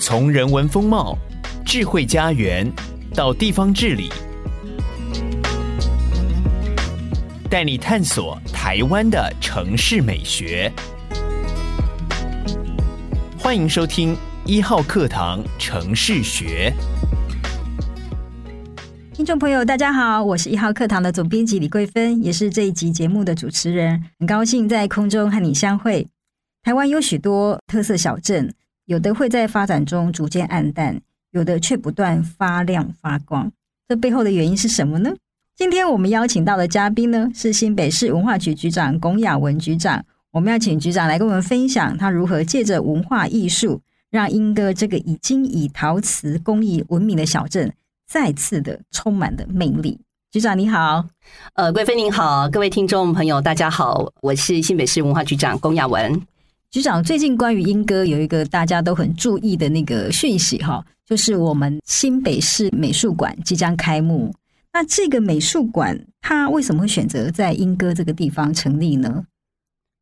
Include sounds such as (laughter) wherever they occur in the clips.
从人文风貌、智慧家园到地方治理，带你探索台湾的城市美学。欢迎收听一号课堂城市学。听众朋友，大家好，我是一号课堂的总编辑李桂芬，也是这一集节目的主持人。很高兴在空中和你相会。台湾有许多特色小镇，有的会在发展中逐渐暗淡，有的却不断发亮发光。这背后的原因是什么呢？今天我们邀请到的嘉宾呢，是新北市文化局局长龚雅文局长。我们要请局长来跟我们分享，他如何借着文化艺术，让莺歌这个已经以陶瓷工艺闻名的小镇。再次的充满的魅力，局长你好，呃，贵妃您好，各位听众朋友大家好，我是新北市文化局长龚雅文。局长，最近关于莺歌有一个大家都很注意的那个讯息哈，就是我们新北市美术馆即将开幕。那这个美术馆它为什么会选择在莺歌这个地方成立呢？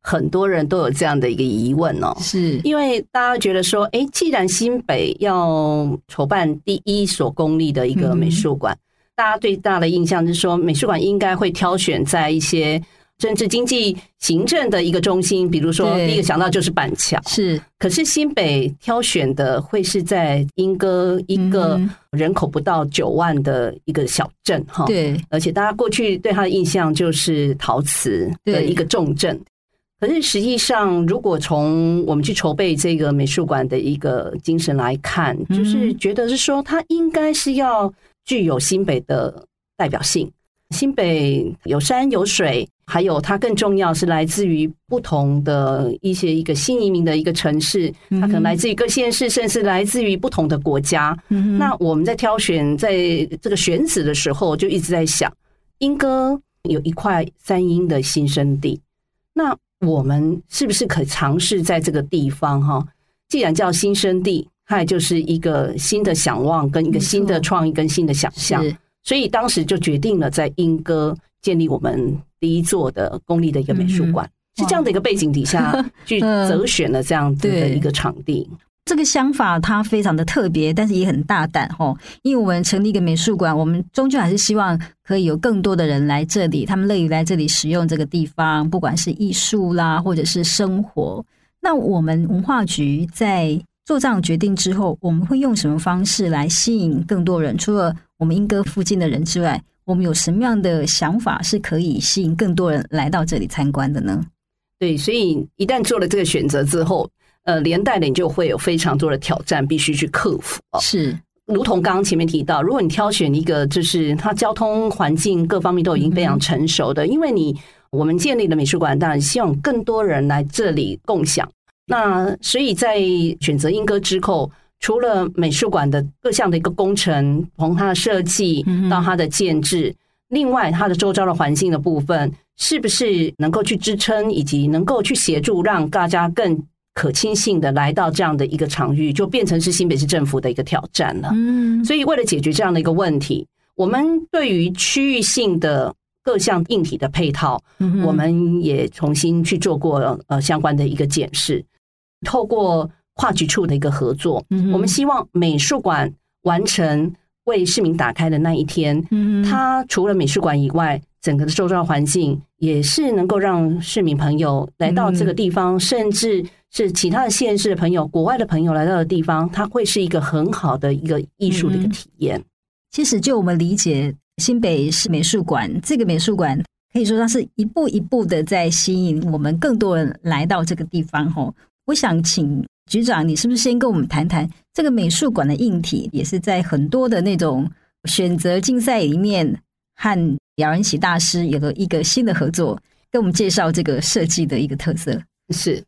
很多人都有这样的一个疑问哦，是因为大家觉得说，哎，既然新北要筹办第一所公立的一个美术馆，嗯、大家最大的印象就是说，美术馆应该会挑选在一些政治、经济、行政的一个中心，比如说第一个想到就是板桥，是。可是新北挑选的会是在莺歌一个人口不到九万的一个小镇哈，对。而且大家过去对它的印象就是陶瓷的一个重镇。可是实际上，如果从我们去筹备这个美术馆的一个精神来看，就是觉得是说，它应该是要具有新北的代表性。新北有山有水，还有它更重要是来自于不同的一些一个新移民的一个城市，它可能来自于各县市，甚至来自于不同的国家。那我们在挑选在这个选址的时候，就一直在想，莺歌有一块三英的新生地，那。我们是不是可以尝试在这个地方哈？既然叫新生地，它也就是一个新的想望，跟一个新的创意，跟新的想象。所以当时就决定了在莺歌建立我们第一座的公立的一个美术馆，是这样的一个背景底下去 (laughs) 择选了这样子的一个场地。这个想法它非常的特别，但是也很大胆吼，因为我们成立一个美术馆，我们终究还是希望可以有更多的人来这里，他们乐于来这里使用这个地方，不管是艺术啦，或者是生活。那我们文化局在做这样决定之后，我们会用什么方式来吸引更多人？除了我们莺歌附近的人之外，我们有什么样的想法是可以吸引更多人来到这里参观的呢？对，所以一旦做了这个选择之后。呃，连带的你就会有非常多的挑战，必须去克服。是，如同刚刚前面提到，如果你挑选一个就是它交通环境各方面都已经非常成熟的，因为你我们建立的美术馆，当然希望更多人来这里共享。那所以在选择莺歌之后，除了美术馆的各项的一个工程，从它的设计到它的建制，另外它的周遭的环境的部分，是不是能够去支撑，以及能够去协助让大家更。可亲性的来到这样的一个场域，就变成是新北市政府的一个挑战了。嗯，所以为了解决这样的一个问题，我们对于区域性的各项硬体的配套，我们也重新去做过呃相关的一个检视。透过跨局处的一个合作，我们希望美术馆完成为市民打开的那一天，它除了美术馆以外，整个的周遭环境也是能够让市民朋友来到这个地方，甚至。是其他的县市的朋友、国外的朋友来到的地方，它会是一个很好的一个艺术的一个体验。其实，就我们理解，新北市美术馆这个美术馆，可以说它是一步一步的在吸引我们更多人来到这个地方。吼，我想请局长，你是不是先跟我们谈谈这个美术馆的硬体，也是在很多的那种选择竞赛里面，和姚仁喜大师有了一个新的合作，跟我们介绍这个设计的一个特色是。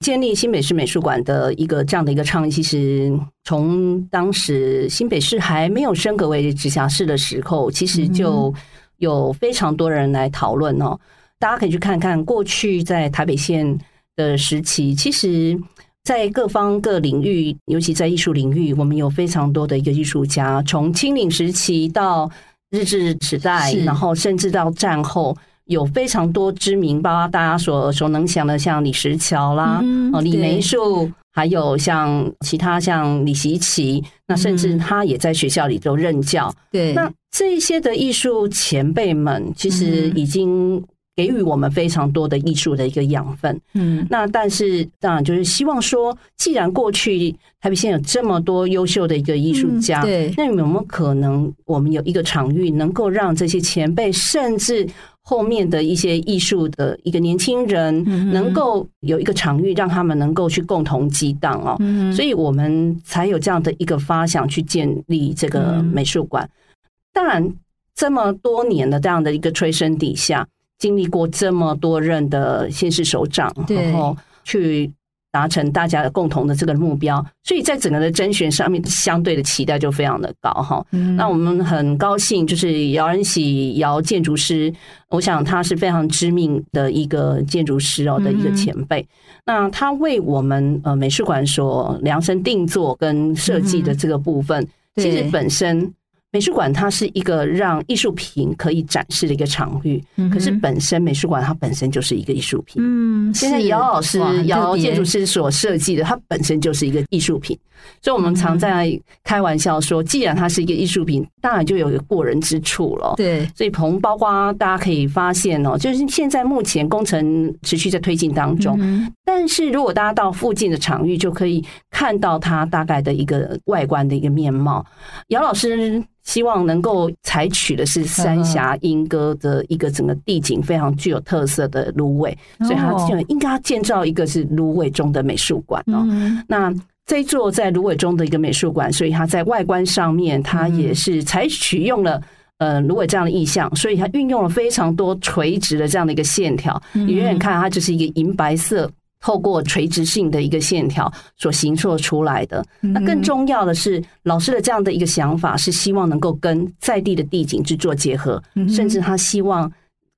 建立新北市美术馆的一个这样的一个倡议，其实从当时新北市还没有升格为直辖市的时候，其实就有非常多人来讨论哦。大家可以去看看过去在台北县的时期，其实，在各方各领域，尤其在艺术领域，我们有非常多的一个艺术家，从清领时期到日治时代，然后甚至到战后。有非常多知名，包括大家所所能想的，像李石桥啦，哦、嗯，李梅树，还有像其他像李习奇，那甚至他也在学校里都任教。对，那这些的艺术前辈们，其实已经给予我们非常多的艺术的一个养分。嗯，那但是当然就是希望说，既然过去台北县有这么多优秀的一个艺术家，对，那有没有可能我们有一个场域，能够让这些前辈，甚至后面的一些艺术的一个年轻人，能够有一个场域，让他们能够去共同激荡哦，嗯所以我们才有这样的一个发想去建立这个美术馆。当然，这么多年的这样的一个催生底下，经历过这么多任的县市首长，然后去。达成大家的共同的这个目标，所以在整个的甄选上面，相对的期待就非常的高哈。嗯、那我们很高兴，就是姚仁喜姚建筑师，我想他是非常知名的一个建筑师哦的一个前辈。嗯、那他为我们呃美术馆所量身定做跟设计的这个部分，嗯、其实本身。美术馆它是一个让艺术品可以展示的一个场域，嗯、可是本身美术馆它本身就是一个艺术品。嗯，现在姚老师、姚建筑师所设计的，它本身就是一个艺术品。所以，我们常在开玩笑说，既然它是一个艺术品，当然就有一个过人之处了。对，所以从包括大家可以发现哦，就是现在目前工程持续在推进当中，嗯、但是如果大家到附近的场域，就可以看到它大概的一个外观的一个面貌。姚老师。希望能够采取的是三峡莺歌的一个整个地景非常具有特色的芦苇，所以他就应该要建造一个是芦苇中的美术馆哦。那这一座在芦苇中的一个美术馆，所以它在外观上面，它也是采取用了呃芦苇这样的意象，所以它运用了非常多垂直的这样的一个线条。你远远看它就是一个银白色。透过垂直性的一个线条所形塑出来的，那更重要的是，老师的这样的一个想法是希望能够跟在地的地景去做结合，甚至他希望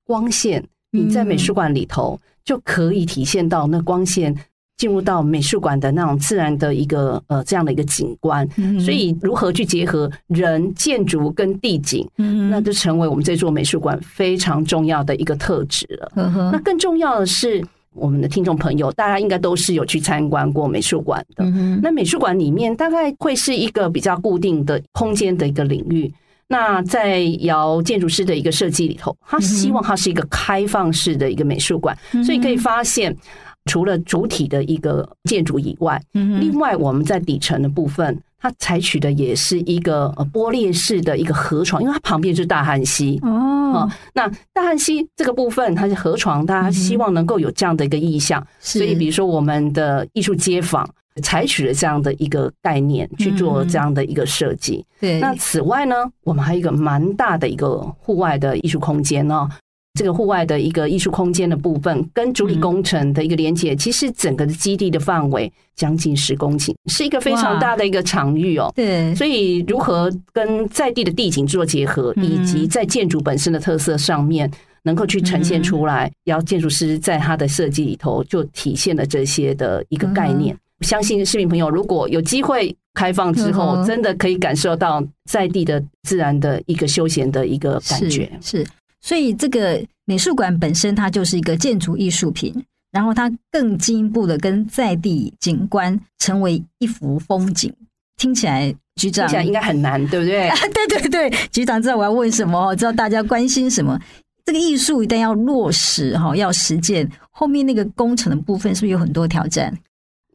光线你在美术馆里头就可以体现到那光线进入到美术馆的那种自然的一个呃这样的一个景观，所以如何去结合人、建筑跟地景，那就成为我们这座美术馆非常重要的一个特质了。那更重要的是。我们的听众朋友，大家应该都是有去参观过美术馆的。那美术馆里面大概会是一个比较固定的空间的一个领域。那在姚建筑师的一个设计里头，他希望它是一个开放式的一个美术馆，所以可以发现，除了主体的一个建筑以外，另外我们在底层的部分。它采取的也是一个呃玻璃式的一个河床，因为它旁边就是大汉溪哦。那大汉溪这个部分，它是河床，大家希望能够有这样的一个意向，嗯、所以比如说我们的艺术街坊采取了这样的一个概念去做这样的一个设计。对、嗯，那此外呢，我们还有一个蛮大的一个户外的艺术空间哦。这个户外的一个艺术空间的部分，跟主体工程的一个连接，嗯、其实整个的基地的范围将近十公顷，是一个非常大的一个场域哦。对，所以如何跟在地的地景做结合，嗯、以及在建筑本身的特色上面，能够去呈现出来，姚建筑师在他的设计里头就体现了这些的一个概念。嗯、相信市民朋友如果有机会开放之后，真的可以感受到在地的自然的一个休闲的一个感觉，是。是所以，这个美术馆本身它就是一个建筑艺术品，然后它更进一步的跟在地景观成为一幅风景。听起来，局长听起来应该很难，对不对？啊，对对对，局长知道我要问什么，知道大家关心什么。这个艺术一旦要落实哈，要实践，后面那个工程的部分是不是有很多挑战？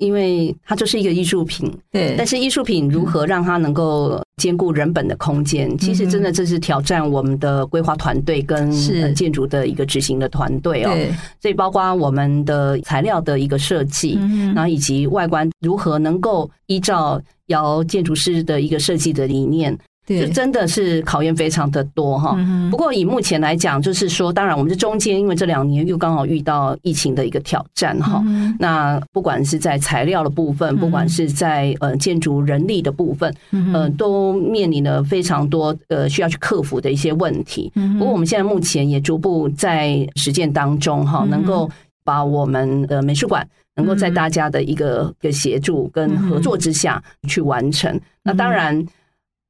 因为它就是一个艺术品，对。但是艺术品如何让它能够兼顾人本的空间？嗯、其实真的这是挑战我们的规划团队跟建筑的一个执行的团队哦。对。所以包括我们的材料的一个设计，嗯、然后以及外观如何能够依照姚建筑师的一个设计的理念。就真的是考验非常的多哈，不过以目前来讲，就是说，当然我们这中间，因为这两年又刚好遇到疫情的一个挑战哈，那不管是在材料的部分，不管是在呃建筑人力的部分，呃，都面临了非常多呃需要去克服的一些问题。不过我们现在目前也逐步在实践当中哈，能够把我们的美术馆能够在大家的一个一个协助跟合作之下去完成。那当然。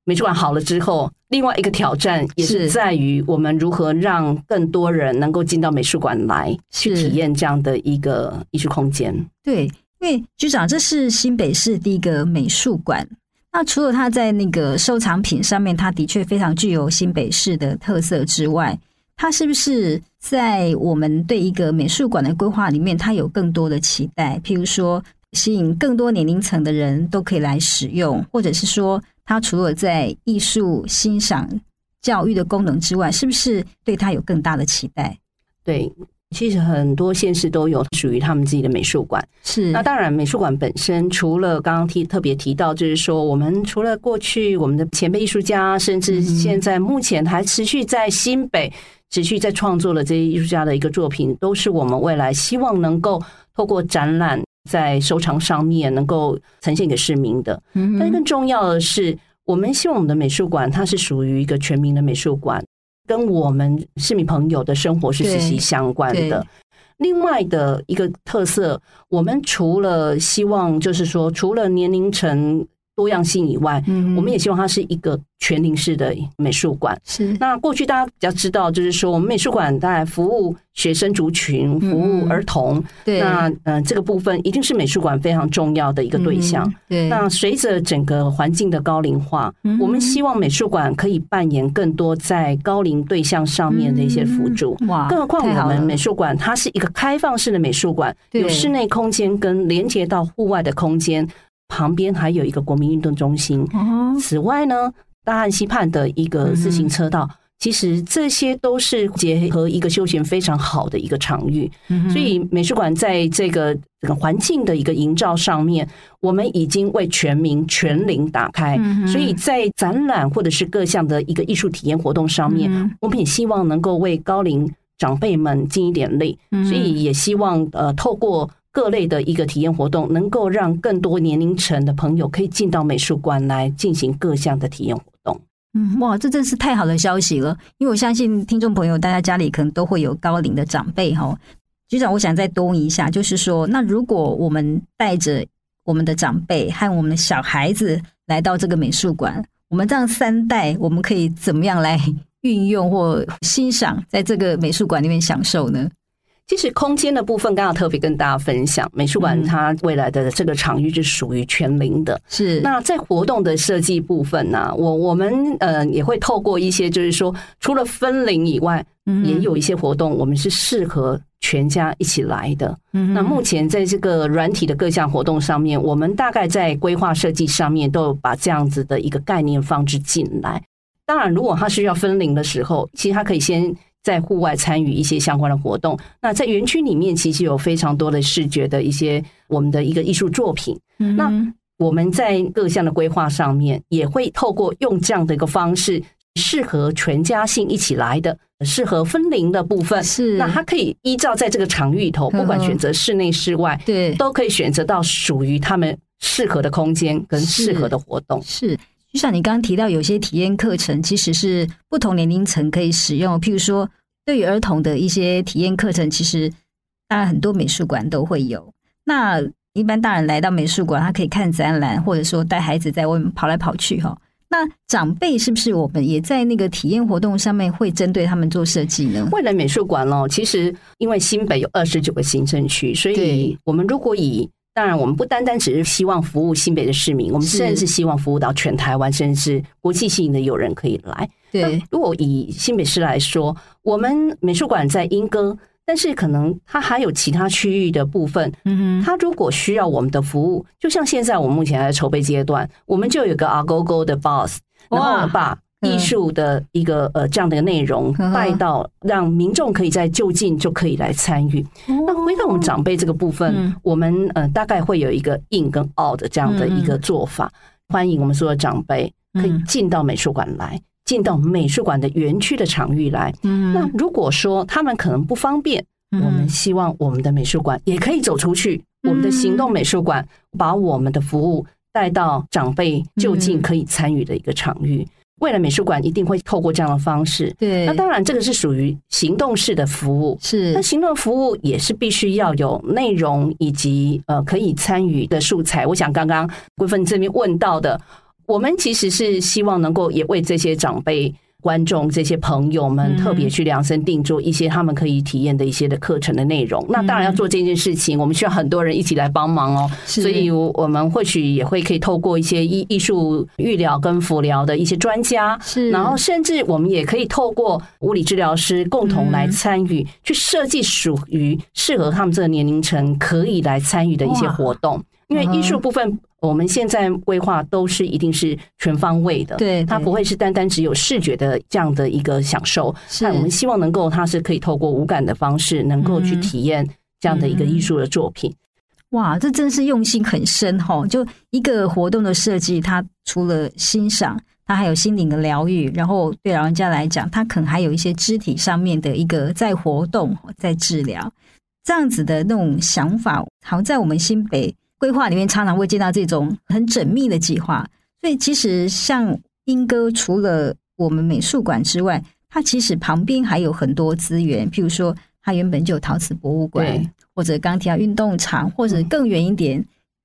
美术馆好了之后，另外一个挑战也是在于我们如何让更多人能够进到美术馆来去体验这样的一个艺术空间。对，因为局长，这是新北市第一个美术馆。那除了它在那个收藏品上面，它的确非常具有新北市的特色之外，它是不是在我们对一个美术馆的规划里面，它有更多的期待？譬如说，吸引更多年龄层的人都可以来使用，或者是说，它除了在艺术欣赏、教育的功能之外，是不是对它有更大的期待？对。其实很多县市都有属于他们自己的美术馆。是，那当然，美术馆本身除了刚刚提特别提到，就是说，我们除了过去我们的前辈艺术家，甚至现在目前还持续在新北持续在创作的这些艺术家的一个作品，都是我们未来希望能够透过展览在收藏上面能够呈现给市民的。但更重要的是，我们希望我们的美术馆它是属于一个全民的美术馆。跟我们市民朋友的生活是息息相关的。另外的一个特色，我们除了希望，就是说，除了年龄层。多样性以外，嗯，我们也希望它是一个全龄式的美术馆。是，那过去大家比较知道，就是说我们美术馆在服务学生族群，服务儿童。嗯、对，那嗯、呃，这个部分一定是美术馆非常重要的一个对象。嗯、对，那随着整个环境的高龄化，嗯，我们希望美术馆可以扮演更多在高龄对象上面的一些辅助。哇，更何况我们美术馆它是一个开放式的美术馆，有室内空间跟连接到户外的空间。旁边还有一个国民运动中心。此外呢，大汉溪畔的一个自行车道，其实这些都是结合一个休闲非常好的一个场域。所以美术馆在这个这个环境的一个营造上面，我们已经为全民全龄打开。所以在展览或者是各项的一个艺术体验活动上面，我们也希望能够为高龄长辈们尽一点力。所以也希望呃透过。各类的一个体验活动，能够让更多年龄层的朋友可以进到美术馆来进行各项的体验活动。嗯，哇，这真是太好的消息了！因为我相信听众朋友，大家家里可能都会有高龄的长辈哈。局长，我想再多问一下，就是说，那如果我们带着我们的长辈和我们的小孩子来到这个美术馆，我们这样三代，我们可以怎么样来运用或欣赏，在这个美术馆里面享受呢？其实空间的部分，刚刚特别跟大家分享，美术馆它未来的这个场域是属于全龄的。是，那在活动的设计部分呢，我我们呃也会透过一些，就是说除了分龄以外，也有一些活动，我们是适合全家一起来的。那目前在这个软体的各项活动上面，我们大概在规划设计上面都有把这样子的一个概念放置进来。当然，如果它需要分龄的时候，其实它可以先。在户外参与一些相关的活动，那在园区里面其实有非常多的视觉的一些我们的一个艺术作品。那我们在各项的规划上面也会透过用这样的一个方式，适合全家性一起来的，适合分龄的部分。是，那它可以依照在这个场域头，不管选择室内室外，对，都可以选择到属于他们适合的空间跟适合的活动。是。就像你刚刚提到，有些体验课程其实是不同年龄层可以使用。譬如说，对于儿童的一些体验课程，其实当然很多美术馆都会有。那一般大人来到美术馆，他可以看展览，或者说带孩子在外面跑来跑去哈。那长辈是不是我们也在那个体验活动上面会针对他们做设计呢？未来美术馆哦，其实因为新北有二十九个行政区，所以我们如果以当然，我们不单单只是希望服务新北的市民，我们甚至是希望服务到全台湾，甚至是国际性的友人可以来。对，如果以新北市来说，我们美术馆在莺歌，但是可能它还有其他区域的部分。嗯哼，它如果需要我们的服务，就像现在我们目前还在筹备阶段，我们就有个阿勾勾的 Boss，然后把。艺术的一个呃这样的内容带到，让民众可以在就近就可以来参与。那回到我们长辈这个部分，我们呃大概会有一个 in 跟 out 的这样的一个做法，欢迎我们所有长辈可以进到美术馆来，进到美术馆的园区的场域来。那如果说他们可能不方便，我们希望我们的美术馆也可以走出去，我们的行动美术馆把我们的服务带到长辈就近可以参与的一个场域。未来美术馆一定会透过这样的方式，对，那当然这个是属于行动式的服务，是。那行动服务也是必须要有内容以及呃可以参与的素材。我想刚刚桂芬这边问到的，我们其实是希望能够也为这些长辈观众这些朋友们特别去量身定做一些他们可以体验的一些的课程的内容。那当然要做这件事情，我们需要很多人一起来帮忙哦。所以我们或许也会可以透过一些艺艺术育疗跟辅疗的一些专家，是，然后甚至我们也可以透过物理治疗师共同来参与，去设计属于适合他们这个年龄层可以来参与的一些活动。因为艺术部分，我们现在规划都是一定是全方位的，对，它不会是单单只有视觉的这样的一个享受。那我们希望能够，它是可以透过无感的方式，能够去体验这样的一个艺术的作品。哇，这真是用心很深哈！就一个活动的设计，它除了欣赏，它还有心灵的疗愈。然后对老人家来讲，它可能还有一些肢体上面的一个在活动、在治疗，这样子的那种想法，好像在我们新北。规划里面常常会见到这种很缜密的计划，所以其实像莺歌，除了我们美术馆之外，它其实旁边还有很多资源，譬如说它原本就有陶瓷博物馆，或者刚提到运动场，或者更远一点，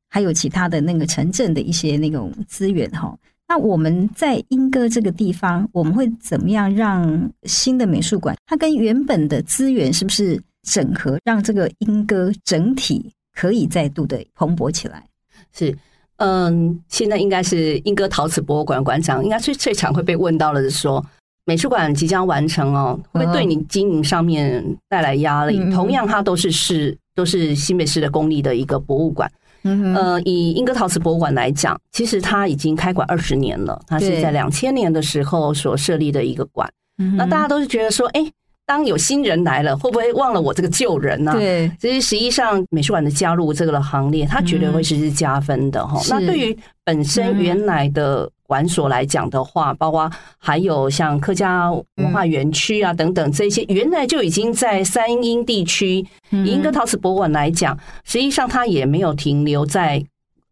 还有其他的那个城镇的一些那种资源哈。那我们在莺歌这个地方，我们会怎么样让新的美术馆它跟原本的资源是不是整合，让这个莺歌整体？可以再度的蓬勃起来，是，嗯，现在应该是英歌陶瓷博物馆馆长，应该最最常会被问到的是说，美术馆即将完成哦，会对你经营上面带来压力。同样，它都是市，都是新北市的公立的一个博物馆。嗯，呃，以英歌陶瓷博物馆来讲，其实它已经开馆二十年了，它是在两千年的时候所设立的一个馆。那大家都是觉得说，哎。当有新人来了，会不会忘了我这个旧人呢？对，其实实际上美术馆的加入这个行列，它绝对会是是加分的哈。那对于本身原来的馆所来讲的话，包括还有像客家文化园区啊等等这些，原来就已经在三英地区，以莺歌陶瓷博物馆来讲，实际上它也没有停留在。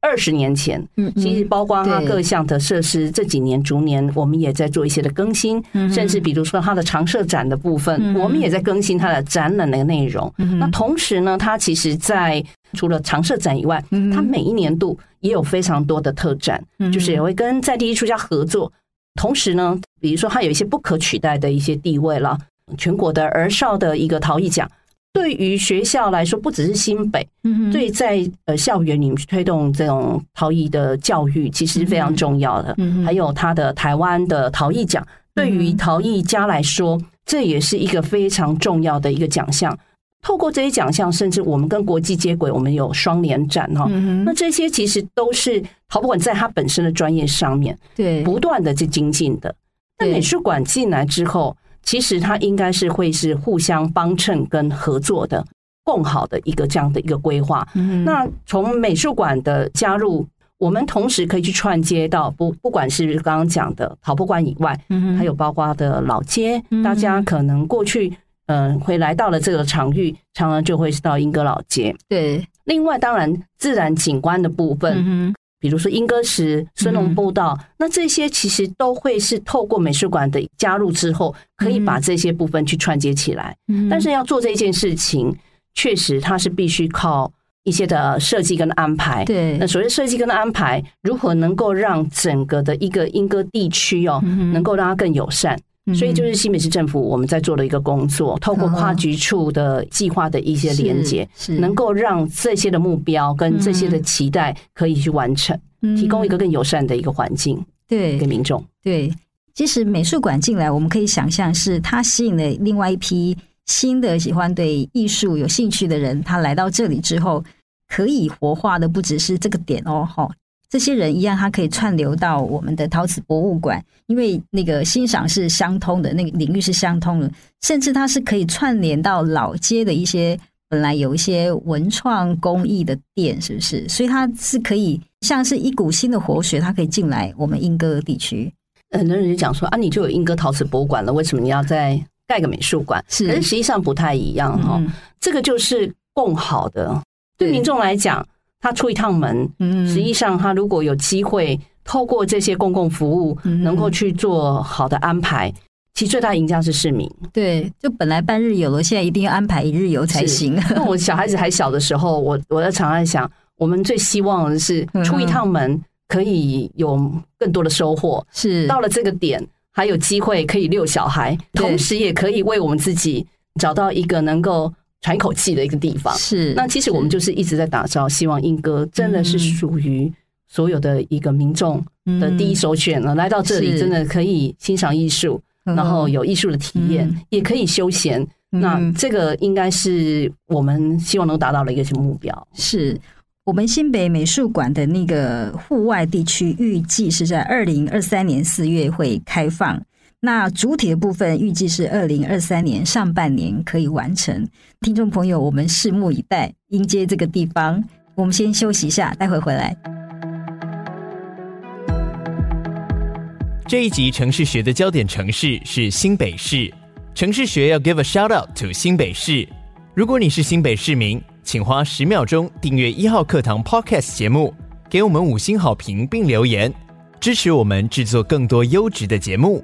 二十年前，其实包括它各项的设施，这几年逐年我们也在做一些的更新，甚至比如说它的常设展的部分，我们也在更新它的展览的内容。那同时呢，它其实在除了常设展以外，它每一年度也有非常多的特展，就是也会跟在地艺术家合作。同时呢，比如说它有一些不可取代的一些地位了，全国的儿少的一个陶艺奖。对于学校来说，不只是新北，对在呃校园里面推动这种陶艺的教育，其实是非常重要的。嗯还有他的台湾的陶艺奖，对于陶艺家来说，这也是一个非常重要的一个奖项。透过这些奖项，甚至我们跟国际接轨，我们有双联展哈。那这些其实都是陶博馆在他本身的专业上面，对不断的去精进的。那美术馆进来之后。其实它应该是会是互相帮衬跟合作的，共好的一个这样的一个规划。那从美术馆的加入，我们同时可以去串接到不不管是刚刚讲的跑步馆以外，还有包括的老街，大家可能过去嗯会来到了这个场域，常常就会是到英歌老街。对，另外当然自然景观的部分。比如说莺歌石、孙龙步道，那这些其实都会是透过美术馆的加入之后，可以把这些部分去串接起来。但是要做这件事情，确实它是必须靠一些的设计跟安排。对，那所谓设计跟安排，如何能够让整个的一个莺歌地区哦，能够让它更友善？所以就是新北市政府我们在做的一个工作，透过跨局处的计划的一些连接，能够让这些的目标跟这些的期待可以去完成，提供一个更友善的一个环境，对，给民众。对，其实美术馆进来，我们可以想象是它吸引了另外一批新的喜欢对艺术有兴趣的人，他来到这里之后，可以活化的不只是这个点哦，哈。这些人一样，他可以串流到我们的陶瓷博物馆，因为那个欣赏是相通的，那个领域是相通的，甚至它是可以串联到老街的一些本来有一些文创工艺的店，是不是？所以它是可以像是一股新的活水，它可以进来我们莺歌地区。很多人就讲说啊，你就有莺歌陶瓷博物馆了，为什么你要再盖个美术馆？是，但是实际上不太一样哈。这个就是共好的，对民众来讲。他出一趟门，实际上他如果有机会透过这些公共服务，能够去做好的安排，其实最大赢家是市民。对，就本来半日游了，现在一定要安排一日游才行。那我小孩子还小的时候，我我在常常想，我们最希望的是出一趟门可以有更多的收获。是到了这个点，还有机会可以遛小孩，同时也可以为我们自己找到一个能够喘一口气的一个地方。是，那其实我们就是一直在打造，希望英歌真的是属于所有的一个民众的第一首选了。来到这里，真的可以欣赏艺术，然后有艺术的体验，也可以休闲。那这个应该是我们希望能达到的一个什么目标。是。我们新北美术馆的那个户外地区，预计是在二零二三年四月会开放。那主体的部分预计是二零二三年上半年可以完成。听众朋友，我们拭目以待，迎接这个地方。我们先休息一下，待会回来。这一集城市学的焦点城市是新北市，城市学要 give a shout out to 新北市。如果你是新北市民，请花十秒钟订阅一号课堂 Podcast 节目，给我们五星好评并留言，支持我们制作更多优质的节目。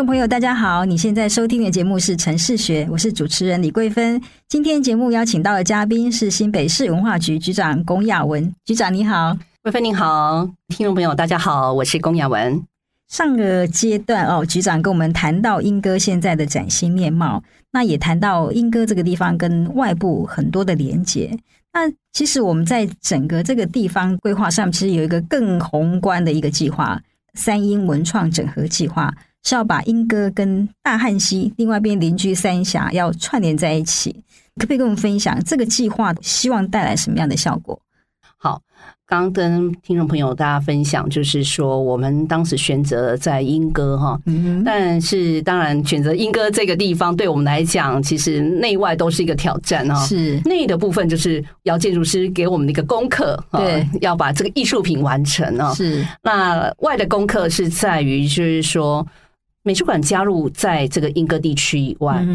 众朋友，大家好，你现在收听的节目是《城市学》，我是主持人李桂芬。今天节目邀请到的嘉宾是新北市文化局局长龚雅文局长，你好，桂芬你好，听众朋友大家好，我是龚雅文。上个阶段哦，局长跟我们谈到莺歌现在的崭新面貌，那也谈到莺歌这个地方跟外部很多的连接。那其实我们在整个这个地方规划上，其实有一个更宏观的一个计划——三莺文创整合计划，是要把莺歌跟大汉溪另外一边邻居三峡要串联在一起。可不可以跟我们分享这个计划希望带来什么样的效果？好。刚跟听众朋友大家分享，就是说我们当时选择在莺歌哈，但是当然选择莺歌这个地方对我们来讲，其实内外都是一个挑战哈。是内的部分就是姚建筑师给我们的一个功课，对，要把这个艺术品完成啊。是那外的功课是在于，就是说美术馆加入在这个英歌地区以外，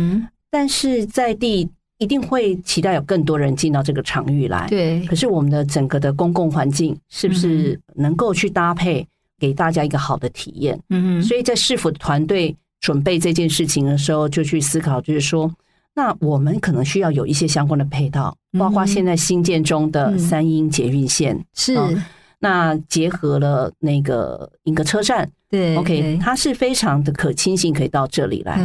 但是在地。一定会期待有更多人进到这个场域来。对，可是我们的整个的公共环境是不是能够去搭配，给大家一个好的体验？嗯，所以在市府的团队准备这件事情的时候，就去思考，就是说，那我们可能需要有一些相关的配套，包括现在新建中的三英捷运线是。那结合了那个英歌车站，对，OK，它是非常的可亲性，可以到这里来。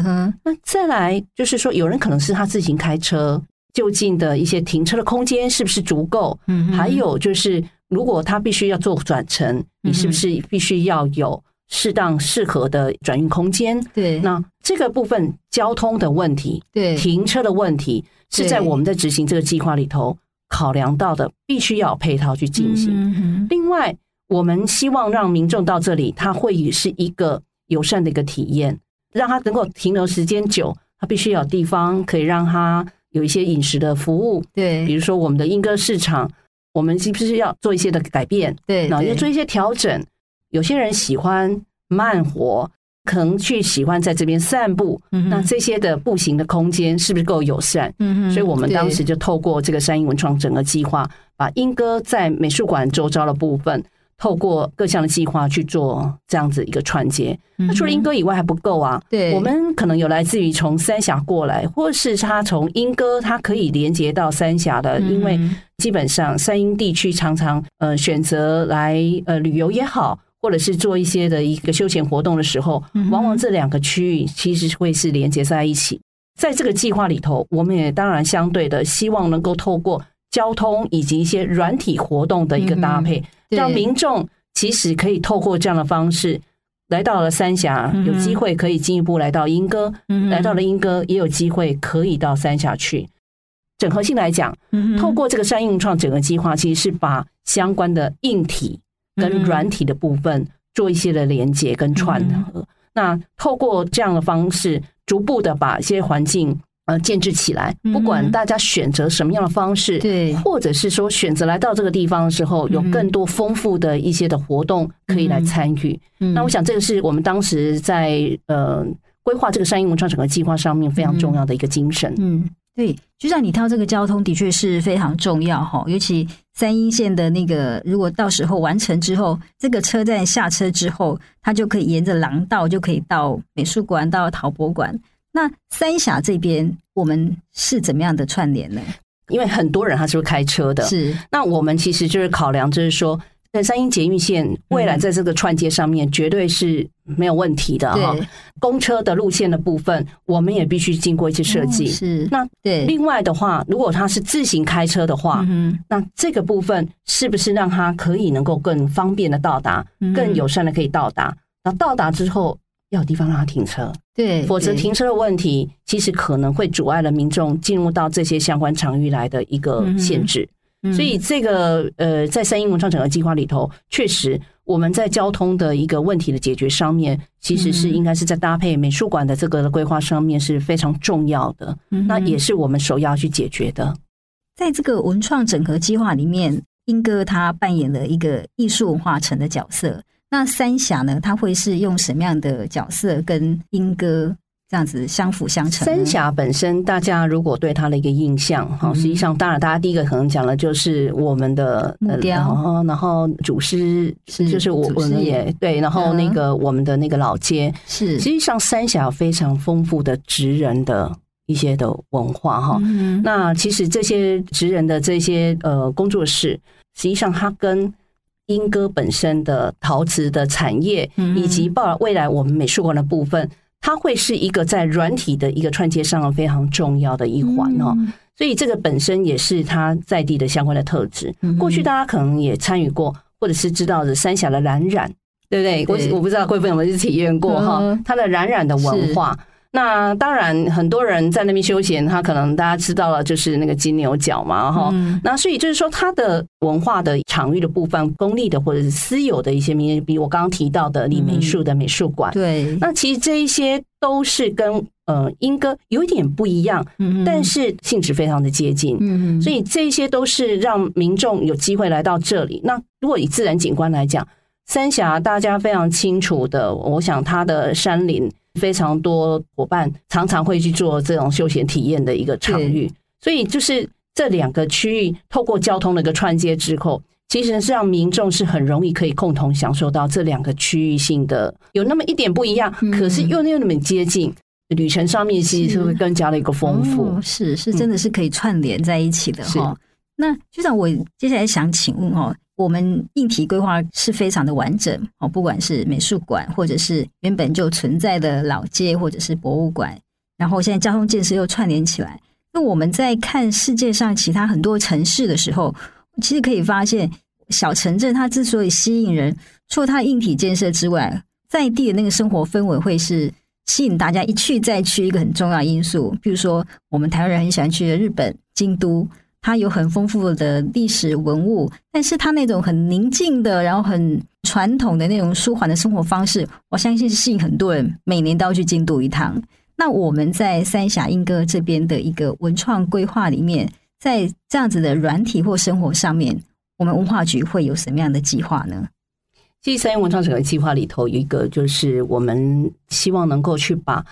那再来就是说，有人可能是他自行开车，就近的一些停车的空间是不是足够？嗯，还有就是，如果他必须要做转乘，你是不是必须要有适当适合的转运空间？对，那这个部分交通的问题，对，停车的问题，是在我们在执行这个计划里头。考量到的必须要有配套去进行。另外，我们希望让民众到这里，他会是一个友善的一个体验，让他能够停留时间久。他必须有地方可以让他有一些饮食的服务。对，比如说我们的莺歌市场，我们是不是要做一些的改变？对，然后要做一些调整。有些人喜欢慢活。可能去喜欢在这边散步，嗯那这些的步行的空间是不是够友善？嗯，所以我们当时就透过这个三莺文创整个计划，把莺歌在美术馆周遭的部分，透过各项的计划去做这样子一个串接。那除了莺歌以外还不够啊，对，我们可能有来自于从三峡过来，或是他从莺歌，它可以连接到三峡的，因为基本上三英地区常常呃选择来呃旅游也好。或者是做一些的一个休闲活动的时候，往往这两个区域其实会是连接在一起。在这个计划里头，我们也当然相对的希望能够透过交通以及一些软体活动的一个搭配，让民众其实可以透过这样的方式来到了三峡，有机会可以进一步来到莺歌，来到了莺歌也有机会可以到三峡去。整合性来讲，透过这个三莺文创整个计划，其实是把相关的硬体。跟软体的部分做一些的连接跟串合，那透过这样的方式，逐步的把一些环境呃建制起来。不管大家选择什么样的方式，对，或者是说选择来到这个地方的时候，有更多丰富的一些的活动可以来参与。那我想这个是我们当时在呃规划这个三鹰文创整个计划上面非常重要的一个精神。嗯。对，局长，你挑这个交通的确是非常重要哈，尤其三阴线的那个，如果到时候完成之后，这个车站下车之后，它就可以沿着廊道就可以到美术馆、到陶博馆。那三峡这边，我们是怎么样的串联呢？因为很多人他是会开车的，是。那我们其实就是考量，就是说在三英捷运线未来在这个串接上面绝对是没有问题的哈。公车的路线的部分，我们也必须经过一些设计。是那对。另外的话，如果他是自行开车的话，那这个部分是不是让他可以能够更方便的到达，更友善的可以到达？然后到达之后要有地方让他停车，对，否则停车的问题其实可能会阻碍了民众进入到这些相关场域来的一个限制。所以这个呃，在三莺文创整合计划里头，确实我们在交通的一个问题的解决上面，其实是应该是在搭配美术馆的这个的规划上面是非常重要的。那也是我们首要去解决的。在这个文创整合计划里面，英哥他扮演了一个艺术文化城的角色。那三峡呢，它会是用什么样的角色跟莺歌？这样子相辅相成。三峡本身，大家如果对它的一个印象，哈，实际上当然大家第一个可能讲的就是我们的木雕，然后祖师是就是我我们也对，然后那个我们的那个老街是，实际上三峡有非常丰富的职人的一些的文化哈。那其实这些职人的这些呃工作室，实际上它跟莺歌本身的陶瓷的产业，以及报未来我们美术馆的部分。它会是一个在软体的一个串接上非常重要的一环哦，所以这个本身也是它在地的相关的特质。过去大家可能也参与过，或者是知道的三峡的蓝染，对不对？我我不知道贵妃有没有去体验过哈，它的染染的文化。那当然，很多人在那边休闲，他可能大家知道了，就是那个金牛角嘛，哈、嗯。那所以就是说，它的文化的场域的部分，公立的或者是私有的一些名，比如我刚刚提到的李美术的美术馆，对。那其实这一些都是跟呃英歌有一点不一样，嗯，但是性质非常的接近，嗯。所以这些都是让民众有机会来到这里。那如果以自然景观来讲，三峡大家非常清楚的，我想它的山林。非常多伙伴常常会去做这种休闲体验的一个场域，所以就是这两个区域透过交通的一个串接之后，其实是让民众是很容易可以共同享受到这两个区域性的有那么一点不一样，可是又又那么接近，旅程上面其实是会更加的一个丰富，是是真的是可以串联在一起的哈。那局长，我接下来想请问哈。我们硬体规划是非常的完整哦，不管是美术馆，或者是原本就存在的老街，或者是博物馆，然后现在交通建设又串联起来。那我们在看世界上其他很多城市的时候，其实可以发现，小城镇它之所以吸引人，除了它硬体建设之外，在地的那个生活氛围会是吸引大家一去再去一个很重要因素。比如说，我们台湾人很喜欢去的日本京都。它有很丰富的历史文物，但是它那种很宁静的，然后很传统的那种舒缓的生活方式，我相信是吸引很多人每年都要去京都一趟。那我们在三峡莺歌这边的一个文创规划里面，在这样子的软体或生活上面，我们文化局会有什么样的计划呢？其实三莺文创整个计划里头一个，就是我们希望能够去把。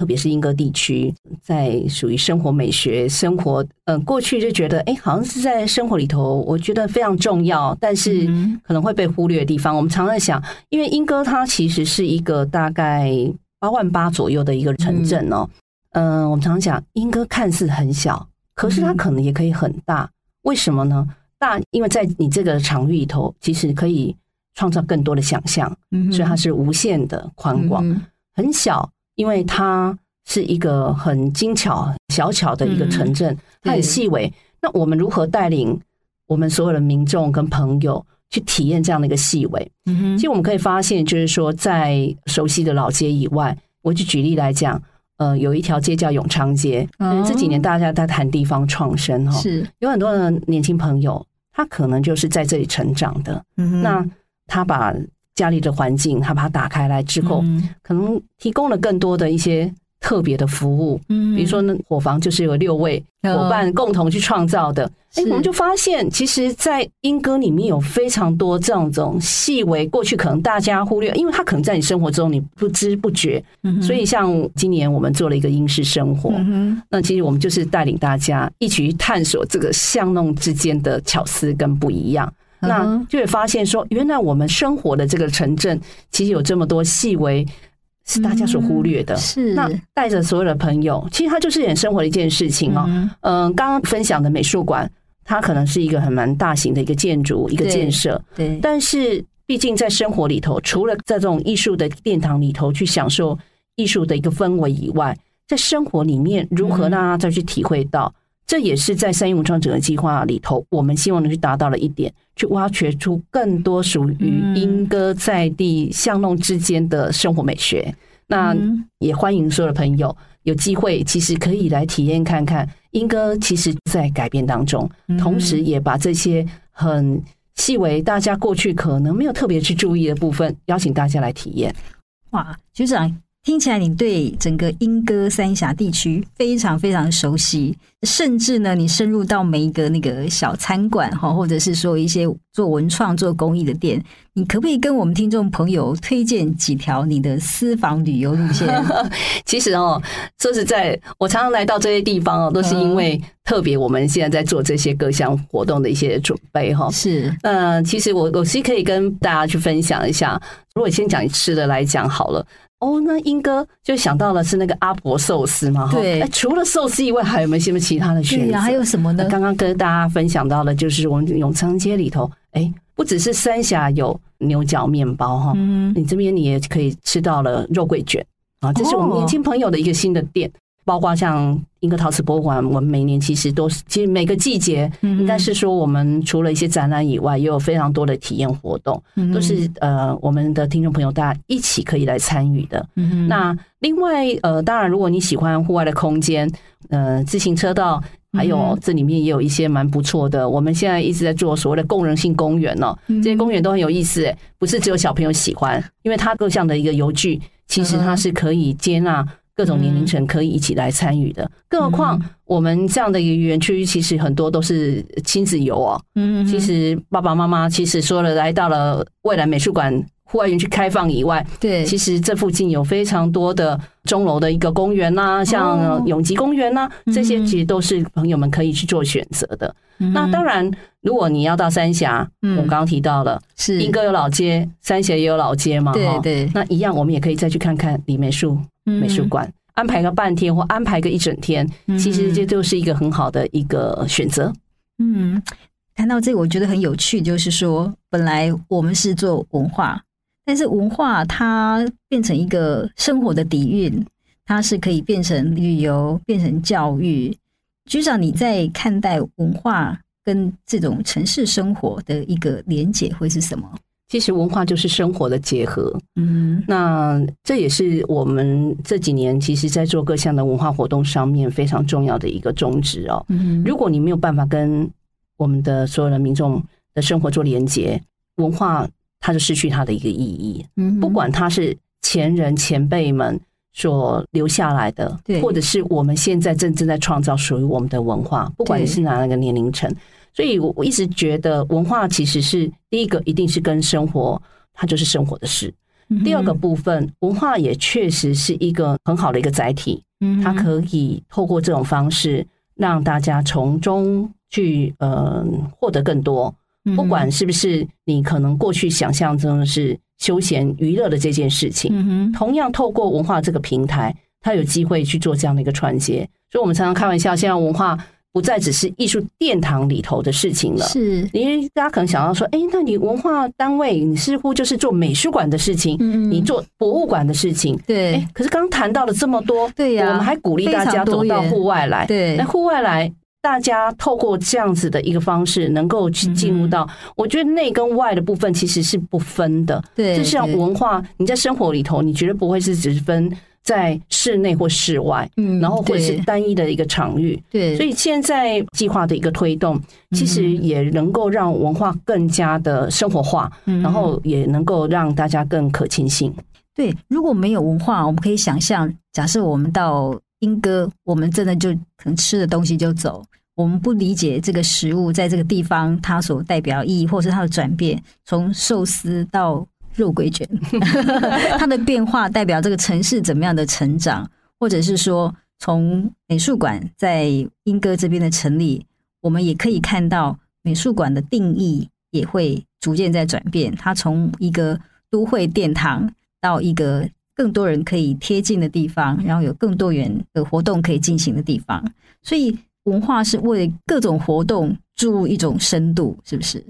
特别是英歌地区，在属于生活美学、生活，嗯、呃，过去就觉得，哎，好像是在生活里头，我觉得非常重要，但是可能会被忽略的地方。我们常在想，因为英歌它其实是一个大概八万八左右的一个城镇哦，嗯、呃，我们常常讲，英歌看似很小，可是它可能也可以很大。为什么呢？大，因为在你这个场域里头，其实可以创造更多的想象，所以它是无限的宽广，很小。因为它是一个很精巧、小巧的一个城镇，它很细微。那我们如何带领我们所有的民众跟朋友去体验这样的一个细微？其实我们可以发现，就是说，在熟悉的老街以外，我就举例来讲，呃，有一条街叫永昌街。这几年大家在谈地方创生哈，是有很多的年轻朋友，他可能就是在这里成长的。那他把。家里的环境，他把它打开来之后，可能提供了更多的一些特别的服务。嗯，比如说呢，伙房就是有六位伙伴共同去创造的。哎，我们就发现，其实，在英歌里面有非常多这样种细微，过去可能大家忽略，因为它可能在你生活中你不知不觉。所以，像今年我们做了一个英式生活，那其实我们就是带领大家一起去探索这个巷弄之间的巧思跟不一样。那就会发现说，原来我们生活的这个城镇，其实有这么多细微是大家所忽略的。是，那带着所有的朋友，其实它就是很生活的一件事情哦。嗯，刚刚分享的美术馆，它可能是一个很蛮大型的一个建筑一个建设，对，但是毕竟在生活里头，除了在这种艺术的殿堂里头去享受艺术的一个氛围以外，在生活里面如何让大家再去体会到，这也是在三一文创整个计划里头，我们希望能去达到了一点，去挖掘出更多属于莺歌在地巷弄之间的生活美学。那也欢迎所有的朋友有机会，其实可以来体验看看莺歌，其实在改变当中，同时也把这些很细微、大家过去可能没有特别去注意的部分，邀请大家来体验。哇，局长。听起来你对整个莺歌三峡地区非常非常熟悉，甚至呢，你深入到每一个那个小餐馆哈，或者是说一些做文创、做公益的店，你可不可以跟我们听众朋友推荐几条你的私房旅游路线？(laughs) 其实哦，说实在，我常常来到这些地方哦，都是因为特别我们现在在做这些各项活动的一些准备哈。是，嗯，其实我我是可以跟大家去分享一下。如果先讲吃的来讲好了。哦，那英哥就想到了是那个阿婆寿司嘛，对。除了寿司以外，还有没有什么其他的选择？对啊，还有什么呢？刚刚跟大家分享到了，就是我们永昌街里头，哎，不只是三峡有牛角面包哈，嗯，你这边你也可以吃到了肉桂卷啊，这是我们年轻朋友的一个新的店。包括像英格陶瓷博物馆，我们每年其实都是，其实每个季节，应该是说我们除了一些展览以外，也有非常多的体验活动，都是呃我们的听众朋友大家一起可以来参与的。那另外呃，当然如果你喜欢户外的空间，呃，自行车道，还有这里面也有一些蛮不错的。我们现在一直在做所谓的共人性公园哦，这些公园都很有意思，不是只有小朋友喜欢，因为它各项的一个游具，其实它是可以接纳。各种年龄层可以一起来参与的，更何况我们这样的一个园区，其实很多都是亲子游哦。嗯，其实爸爸妈妈其实说了，来到了未来美术馆户外园区开放以外，对，其实这附近有非常多的钟楼的一个公园呐，像永吉公园呐，这些其实都是朋友们可以去做选择的。那当然，如果你要到三峡，我刚刚提到了，是。莺歌有老街，三峡也有老街嘛，对对，那一样我们也可以再去看看李梅树。美术馆安排个半天或安排个一整天，其实这就是一个很好的一个选择。嗯，谈到这个，我觉得很有趣，就是说，本来我们是做文化，但是文化它变成一个生活的底蕴，它是可以变成旅游，变成教育。局长，你在看待文化跟这种城市生活的一个连结会是什么？其实文化就是生活的结合，嗯，那这也是我们这几年其实，在做各项的文化活动上面非常重要的一个宗旨哦。嗯，如果你没有办法跟我们的所有的民众的生活做连接，文化它就失去它的一个意义。嗯，不管它是前人前辈们所留下来的，对，或者是我们现在正正在创造属于我们的文化，不管你是哪一个年龄层。所以，我我一直觉得文化其实是第一个，一定是跟生活，它就是生活的事。第二个部分，文化也确实是一个很好的一个载体，它可以透过这种方式让大家从中去呃获得更多。不管是不是你可能过去想象中的是休闲娱乐的这件事情，同样透过文化这个平台，它有机会去做这样的一个串接。所以我们常常开玩笑，现在文化。不再只是艺术殿堂里头的事情了，是因为大家可能想到说，哎，那你文化单位，你似乎就是做美术馆的事情，嗯，你做博物馆的事情，对。可是刚刚谈到了这么多，对呀，我们还鼓励大家走到户外来，对。那户外来，大家透过这样子的一个方式，能够去进入到，我觉得内跟外的部分其实是不分的，对。就像文化，你在生活里头，你绝对不会是只是分。在室内或室外，嗯，然后或者是单一的一个场域，对，所以现在计划的一个推动，其实也能够让文化更加的生活化，嗯，然后也能够让大家更可亲性。对，如果没有文化，我们可以想象，假设我们到英歌，我们真的就可能吃的东西就走，我们不理解这个食物在这个地方它所代表意义，或是它的转变，从寿司到。肉桂卷，(laughs) 它的变化代表这个城市怎么样的成长，或者是说，从美术馆在莺歌这边的成立，我们也可以看到美术馆的定义也会逐渐在转变。它从一个都会殿堂到一个更多人可以贴近的地方，然后有更多元的活动可以进行的地方。所以文化是为各种活动注入一种深度，是不是？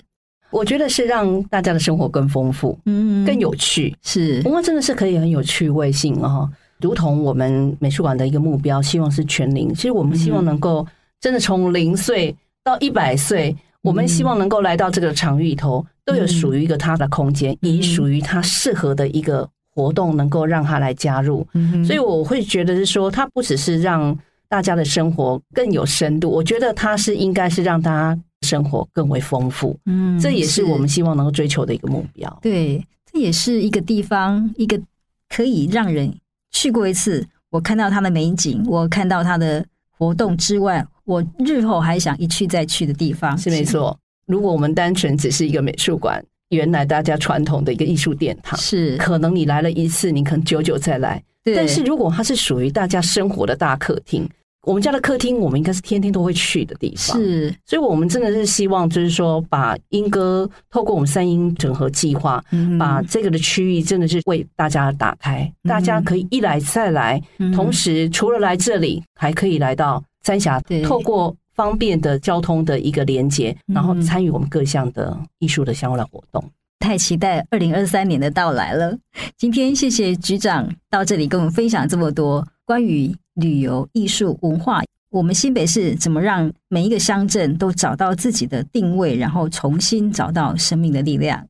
我觉得是让大家的生活更丰富，嗯，更有趣。是文化真的是可以很有趣味性哦，如同我们美术馆的一个目标，希望是全龄。其实我们希望能够真的从零岁到一百岁，我们希望能够来到这个场域里头，都有属于一个他的空间，以属于他适合的一个活动，能够让他来加入。所以我会觉得是说，它不只是让大家的生活更有深度，我觉得它是应该是让大家。生活更为丰富，嗯，这也是我们希望能够追求的一个目标。对，这也是一个地方，一个可以让人去过一次，我看到它的美景，我看到它的活动之外，我日后还想一去再去的地方。是没错。如果我们单纯只是一个美术馆，原来大家传统的一个艺术殿堂，是可能你来了一次，你可能久久再来。对。但是如果它是属于大家生活的大客厅。我们家的客厅，我们应该是天天都会去的地方。是，所以我们真的是希望，就是说，把莺歌透过我们三英整合计划，把这个的区域真的是为大家打开，大家可以一来再来。同时，除了来这里，还可以来到三峡，透过方便的交通的一个连接，然后参与我们各项的艺术的相关的活动。太期待二零二三年的到来了。今天谢谢局长到这里跟我们分享这么多关于。旅游、艺术、文化，我们新北市怎么让每一个乡镇都找到自己的定位，然后重新找到生命的力量？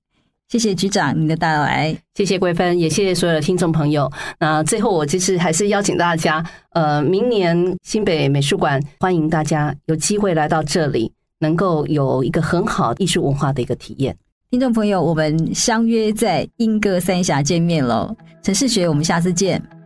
谢谢局长您的到来，谢谢桂芬，也谢谢所有的听众朋友。那最后，我就是还是邀请大家，呃，明年新北美术馆欢迎大家有机会来到这里，能够有一个很好艺术文化的一个体验。听众朋友，我们相约在莺歌三峡见面喽！陈世学，我们下次见。